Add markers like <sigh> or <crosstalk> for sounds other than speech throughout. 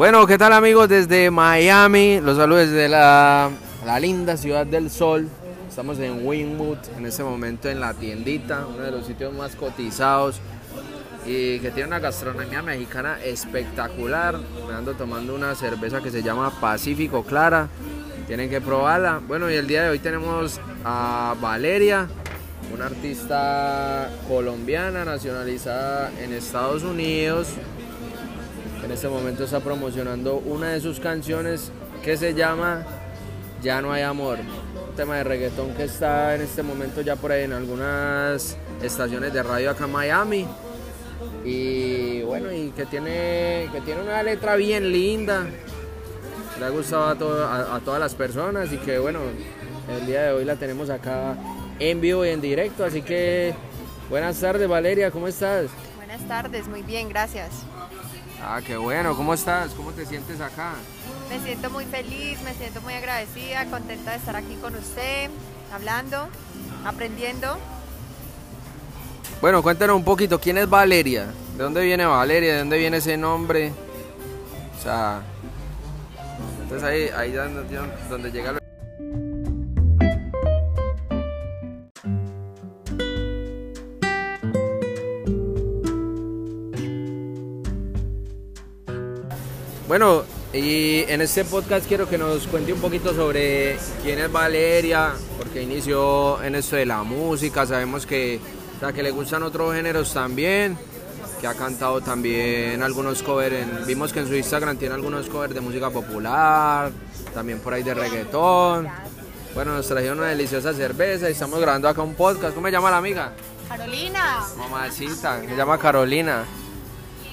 Bueno, ¿qué tal amigos desde Miami? Los saludos desde la, la linda ciudad del sol. Estamos en Winwood, en este momento en la tiendita, uno de los sitios más cotizados y que tiene una gastronomía mexicana espectacular. Me ando tomando una cerveza que se llama Pacífico Clara. Tienen que probarla. Bueno, y el día de hoy tenemos a Valeria, una artista colombiana nacionalizada en Estados Unidos. En este momento está promocionando una de sus canciones que se llama Ya no hay amor. Un tema de reggaetón que está en este momento ya por ahí en algunas estaciones de radio acá en Miami. Y bueno, y que tiene, que tiene una letra bien linda. Le ha gustado a, a todas las personas y que bueno, el día de hoy la tenemos acá en vivo y en directo. Así que buenas tardes Valeria, ¿cómo estás? Buenas tardes, muy bien, gracias. Ah, qué bueno, ¿cómo estás? ¿Cómo te sientes acá? Me siento muy feliz, me siento muy agradecida, contenta de estar aquí con usted, hablando, aprendiendo. Bueno, cuéntanos un poquito, ¿quién es Valeria? ¿De dónde viene Valeria? ¿De dónde viene ese nombre? O sea, entonces ahí, ahí donde, donde llega lo... Bueno, y en este podcast quiero que nos cuente un poquito sobre quién es Valeria, porque inició en esto de la música, sabemos que, o sea, que le gustan otros géneros también, que ha cantado también algunos covers, en- vimos que en su Instagram tiene algunos covers de música popular, también por ahí de reggaetón. Bueno, nos trajeron una deliciosa cerveza y estamos grabando acá un podcast. ¿Cómo se llama la amiga? Carolina. Mamacita, se llama Carolina.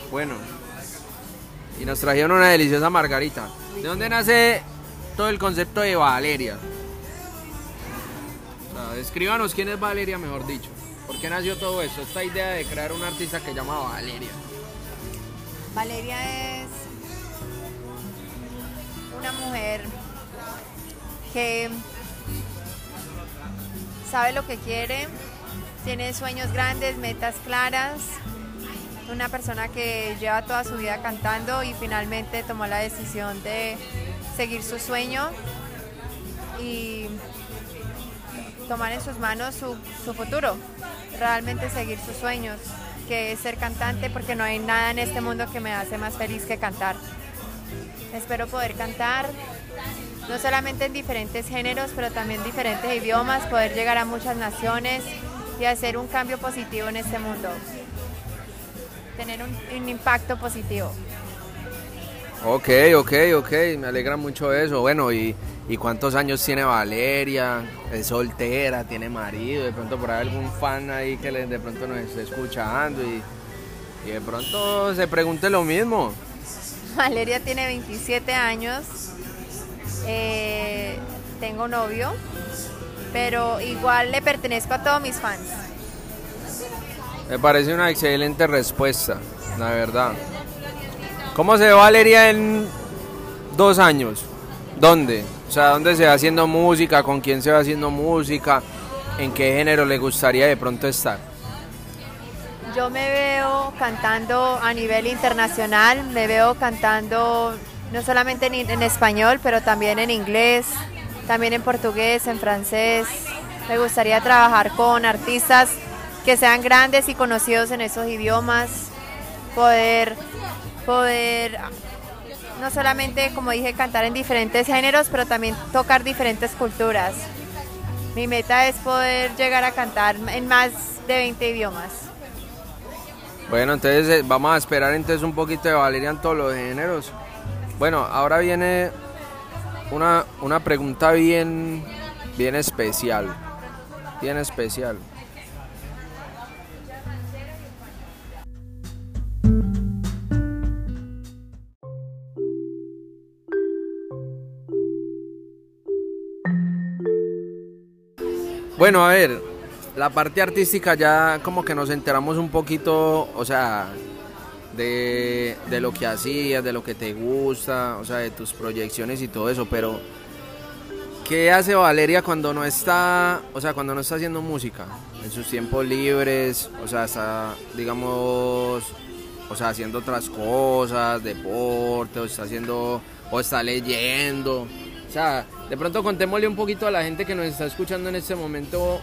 Bueno, y nos trajeron una deliciosa margarita. ¿De dónde nace todo el concepto de Valeria? O quién es Valeria, mejor dicho. ¿Por qué nació todo eso? Esta idea de crear una artista que llama Valeria. Valeria es una mujer que sabe lo que quiere, tiene sueños grandes, metas claras, una persona que lleva toda su vida cantando y finalmente tomó la decisión de seguir su sueño y tomar en sus manos su, su futuro, realmente seguir sus sueños, que es ser cantante porque no hay nada en este mundo que me hace más feliz que cantar. Espero poder cantar no solamente en diferentes géneros, pero también diferentes idiomas, poder llegar a muchas naciones y hacer un cambio positivo en este mundo, tener un, un impacto positivo. Ok, ok, ok, me alegra mucho eso. Bueno, ¿y, y cuántos años tiene Valeria? ¿Es soltera? ¿Tiene marido? De pronto por ahí algún fan ahí que le- de pronto nos esté escuchando y, y de pronto se pregunte lo mismo. <laughs> Valeria tiene 27 años, eh, tengo novio, pero igual le pertenezco a todos mis fans. Me parece una excelente respuesta, la verdad. ¿Cómo se ve Valeria en dos años? ¿Dónde? O sea, ¿dónde se va haciendo música? ¿Con quién se va haciendo música? ¿En qué género le gustaría de pronto estar? Yo me veo cantando a nivel internacional, me veo cantando no solamente en, en español, pero también en inglés, también en portugués, en francés. Me gustaría trabajar con artistas que sean grandes y conocidos en esos idiomas, poder, poder no solamente, como dije, cantar en diferentes géneros, pero también tocar diferentes culturas. Mi meta es poder llegar a cantar en más de 20 idiomas. Bueno, entonces eh, vamos a esperar entonces un poquito de Valeria en todos los géneros. Bueno, ahora viene una, una pregunta bien, bien especial. Bien especial. Bueno, a ver, la parte artística ya como que nos enteramos un poquito, o sea, de, de lo que hacías, de lo que te gusta, o sea, de tus proyecciones y todo eso, pero ¿Qué hace Valeria cuando no está, o sea, cuando no está haciendo música? En sus tiempos libres, o sea, está, digamos, o sea, haciendo otras cosas, deporte, o está haciendo, o está leyendo. Sea, de pronto contémosle un poquito a la gente que nos está escuchando en este momento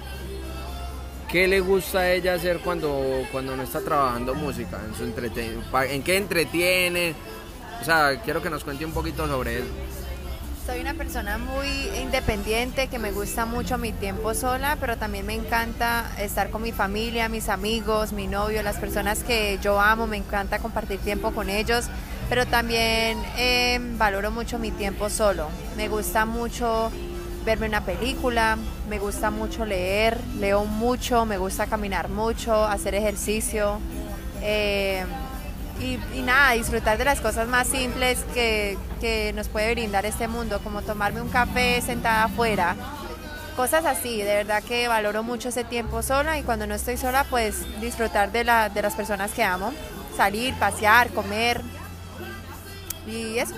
qué le gusta a ella hacer cuando, cuando no está trabajando música, en, su en qué entretiene. O sea, quiero que nos cuente un poquito sobre eso. Soy una persona muy independiente, que me gusta mucho mi tiempo sola, pero también me encanta estar con mi familia, mis amigos, mi novio, las personas que yo amo, me encanta compartir tiempo con ellos, pero también eh, valoro mucho mi tiempo solo. Me gusta mucho verme una película, me gusta mucho leer, leo mucho, me gusta caminar mucho, hacer ejercicio. Eh, y, nada, disfrutar de las cosas más simples que, que, nos puede brindar este mundo, como tomarme un café sentada afuera, cosas así, de verdad que valoro mucho ese tiempo sola y cuando no estoy sola pues disfrutar de, la, de las personas que amo, salir, pasear, comer y eso.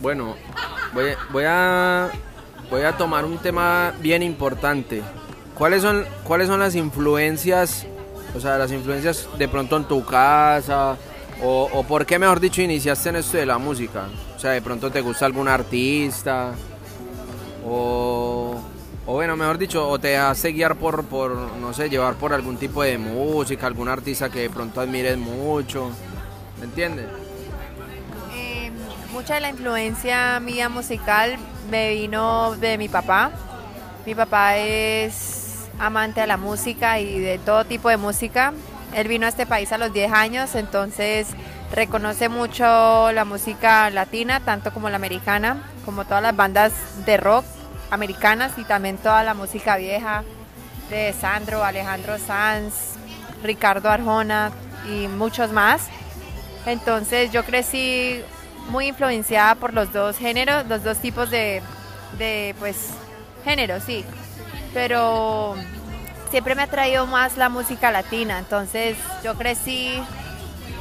Bueno, voy, a, voy a tomar un tema bien importante. ¿Cuáles son, ¿Cuáles son las influencias, o sea, las influencias de pronto en tu casa? O, por qué, mejor dicho, iniciaste en esto de la música? O sea, de pronto te gusta algún artista, o, o bueno, mejor dicho, o te dejaste guiar por, por, no sé, llevar por algún tipo de música, algún artista que de pronto admires mucho, ¿me entiendes? mucha de la influencia mía musical me vino de mi papá. Mi papá es amante de la música y de todo tipo de música. Él vino a este país a los 10 años, entonces reconoce mucho la música latina, tanto como la americana, como todas las bandas de rock americanas y también toda la música vieja de Sandro, Alejandro Sanz, Ricardo Arjona y muchos más. Entonces yo crecí muy influenciada por los dos géneros, los dos tipos de, de pues, géneros, sí. Pero siempre me ha traído más la música latina, entonces yo crecí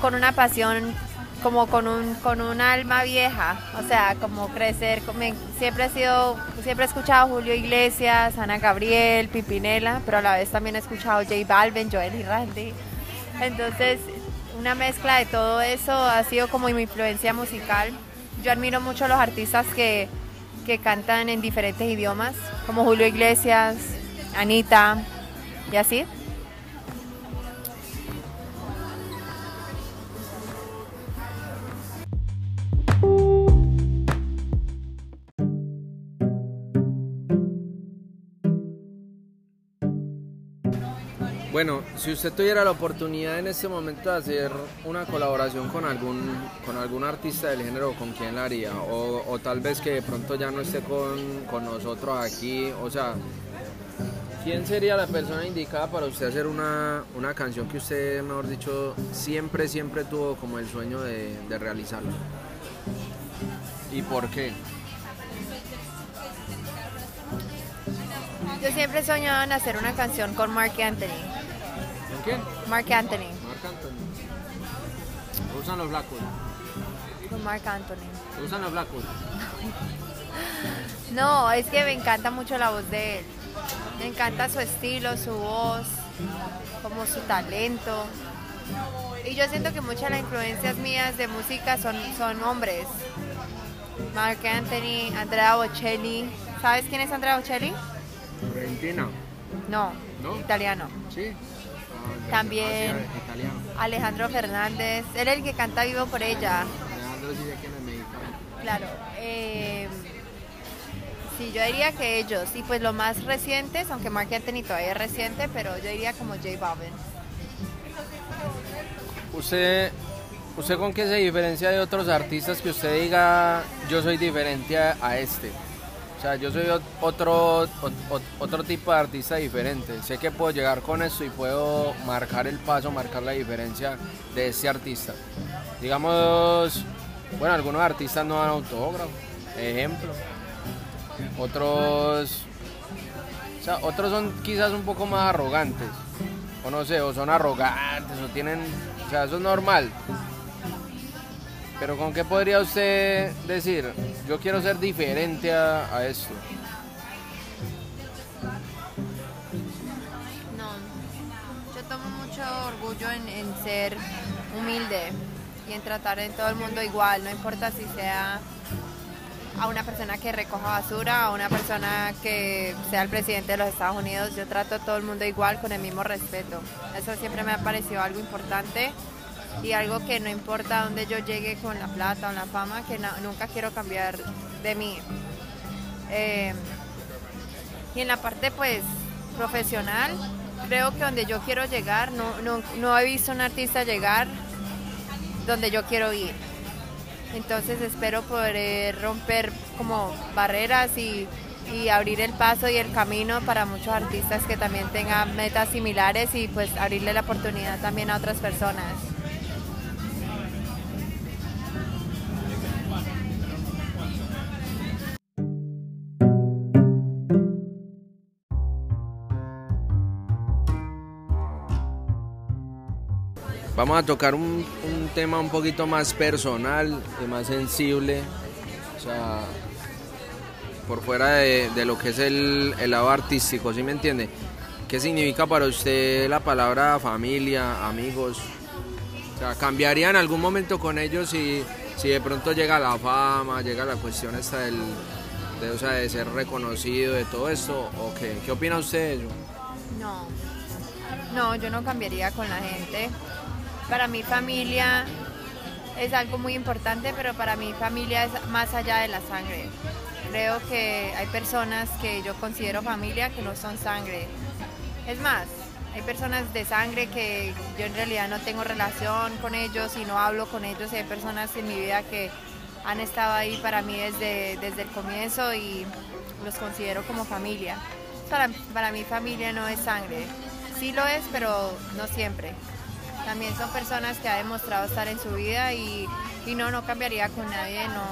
con una pasión como con un con un alma vieja, o sea, como crecer, siempre he sido siempre he escuchado Julio Iglesias, Ana Gabriel, Pipinela, pero a la vez también he escuchado J Balvin, Joel y Randy. Entonces, una mezcla de todo eso ha sido como mi influencia musical. Yo admiro mucho a los artistas que, que cantan en diferentes idiomas, como Julio Iglesias, Anita y así. Bueno, si usted tuviera la oportunidad en este momento de hacer una colaboración con algún, con algún artista del género, ¿con quién la haría? O, tal vez que de pronto ya no esté con, nosotros aquí. O sea, ¿quién sería la persona indicada para usted hacer una, canción que usted, mejor dicho, siempre, siempre tuvo como el sueño de, de realizarlo? ¿Y por qué? Yo siempre he soñado en hacer una canción con Mark Anthony. ¿Quién? Mark Anthony. Mark Anthony. ¿Te usan los Blackwood? Con Mark Anthony. ¿Te usan los Blackwood? no, es que me encanta mucho la voz de él. Me encanta su estilo, su voz, como su talento. Y yo siento que muchas de las influencias mías de música son, son hombres. Mark Anthony, Andrea Bocelli. ¿Sabes quién es Andrea Bocelli? Argentina. No, ¿No? italiano. Sí. También Alejandro Fernández, él es el que canta Vivo por ella. Alejandro sí mexicano. Claro. Eh, sí, yo diría que ellos. Y pues los más recientes, aunque Mark Anthony todavía es reciente, pero yo diría como J Balvin. ¿Usted, ¿Usted con qué se diferencia de otros artistas que usted diga yo soy diferente a este? O sea, yo soy otro, otro tipo de artista diferente. Sé que puedo llegar con esto y puedo marcar el paso, marcar la diferencia de ese artista. Digamos, bueno, algunos artistas no dan autógrafo, ejemplo. Otros, o sea, otros son quizás un poco más arrogantes. o no sé, o son arrogantes, o tienen, o sea, eso es normal. Pero ¿con qué podría usted decir, yo quiero ser diferente a, a esto? No, yo tomo mucho orgullo en, en ser humilde y en tratar en todo el mundo igual, no importa si sea a una persona que recoja basura, a una persona que sea el presidente de los Estados Unidos, yo trato a todo el mundo igual con el mismo respeto. Eso siempre me ha parecido algo importante y algo que no importa dónde yo llegue con la plata o la fama, que no- nunca quiero cambiar de mí. Eh, y en la parte pues profesional, creo que donde yo quiero llegar, no, no, no he visto un artista llegar donde yo quiero ir. Entonces espero poder romper como barreras y, y abrir el paso y el camino para muchos artistas que también tengan metas similares y pues abrirle la oportunidad también a otras personas. Vamos a tocar un, un tema un poquito más personal y más sensible. O sea, por fuera de, de lo que es el, el lado artístico, ¿sí me entiende? ¿Qué significa para usted la palabra familia, amigos? ¿cambiaría en algún momento con ellos si, si de pronto llega la fama, llega la cuestión esta del, de, o sea, de ser reconocido, de todo esto? ¿O qué? ¿Qué opina usted de ello? No, no, yo no cambiaría con la gente. Para mi familia es algo muy importante, pero para mi familia es más allá de la sangre. Creo que hay personas que yo considero familia que no son sangre. Es más, hay personas de sangre que yo en realidad no tengo relación con ellos y no hablo con ellos. Y hay personas en mi vida que han estado ahí para mí desde, desde el comienzo y los considero como familia. Para, para mi familia no es sangre. Sí lo es, pero no siempre. También son personas que ha demostrado estar en su vida y, y no, no cambiaría con nadie. No,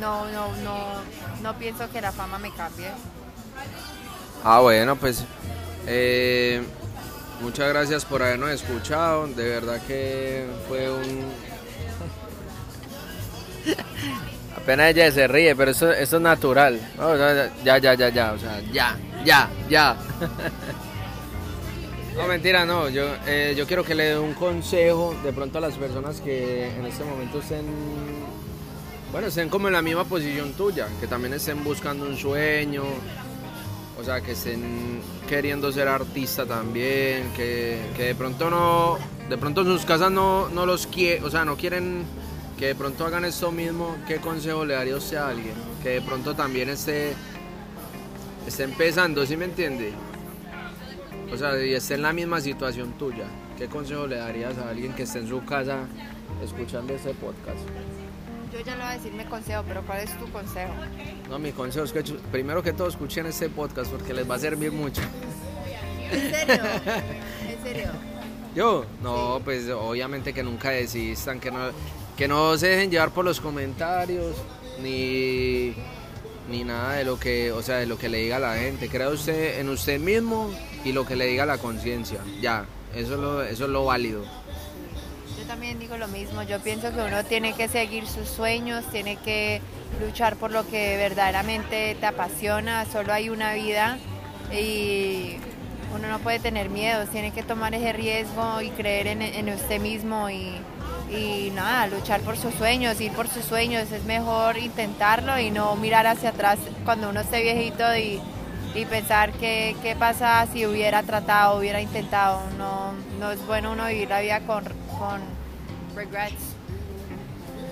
no, no, no, no pienso que la fama me cambie. Ah, bueno, pues eh, muchas gracias por habernos escuchado. De verdad que fue un... <laughs> Apenas ella se ríe, pero eso, eso es natural. ya, ya, ya, ya, o sea, ya, ya, ya. <laughs> No, mentira, no. Yo, eh, yo quiero que le dé un consejo de pronto a las personas que en este momento estén, bueno, estén como en la misma posición tuya, que también estén buscando un sueño, o sea, que estén queriendo ser artista también, que, que de pronto no, de pronto sus casas no, no los quieren, o sea, no quieren que de pronto hagan esto mismo. ¿Qué consejo le daría usted a alguien? Que de pronto también esté, esté empezando, ¿sí me entiende? O sea, y esté en la misma situación tuya. ¿Qué consejo le darías a alguien que esté en su casa escuchando este podcast? Yo ya le voy a decir mi consejo, pero ¿cuál es tu consejo? No, mi consejo es que primero que todo escuchen este podcast porque les va a servir mucho. ¿En serio? <laughs> ¿En serio? Yo, no, pues obviamente que nunca desistan, que no, que no se dejen llevar por los comentarios, ni, ni nada de lo que, o sea, de lo que le diga la gente. Crea usted en usted mismo y lo que le diga la conciencia. Ya, eso es lo, eso es lo válido. Yo también digo lo mismo, yo pienso que uno tiene que seguir sus sueños, tiene que luchar por lo que verdaderamente te apasiona, solo hay una vida y uno no puede tener miedos, tiene que tomar ese riesgo y creer en, en usted mismo y, y nada, luchar por sus sueños, ir por sus sueños, es mejor intentarlo y no mirar hacia atrás cuando uno esté viejito y, y pensar qué, qué pasa si hubiera tratado, hubiera intentado. No, no es bueno uno vivir la vida con, con regrets.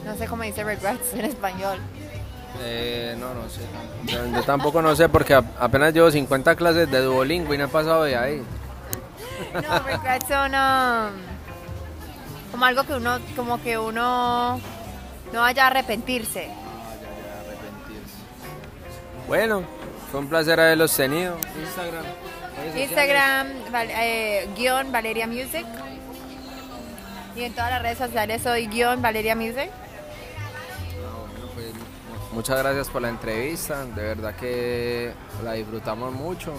No sé cómo dice regrets en español. Eh, no, no sé. Yo, yo tampoco no sé porque apenas llevo 50 clases de Duolingo y no he pasado de ahí. No, regrets son um, como algo que uno, como que uno no vaya a arrepentirse. Bueno, fue un placer haberlos tenido. Instagram. Instagram, val- eh, guion Valeria Music. Y en todas las redes sociales soy guion Valeria Music. Muchas gracias por la entrevista, de verdad que la disfrutamos mucho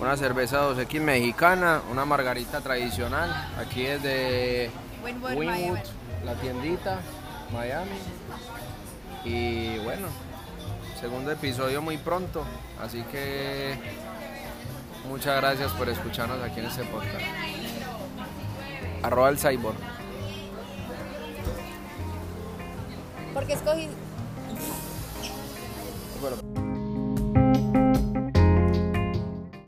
una cerveza 2X mexicana, una margarita tradicional. Aquí es de Winwood, la tiendita, Miami. Y bueno, segundo episodio muy pronto. Así que muchas gracias por escucharnos aquí en este podcast. Arroba el cyborg. Porque escogí Bueno.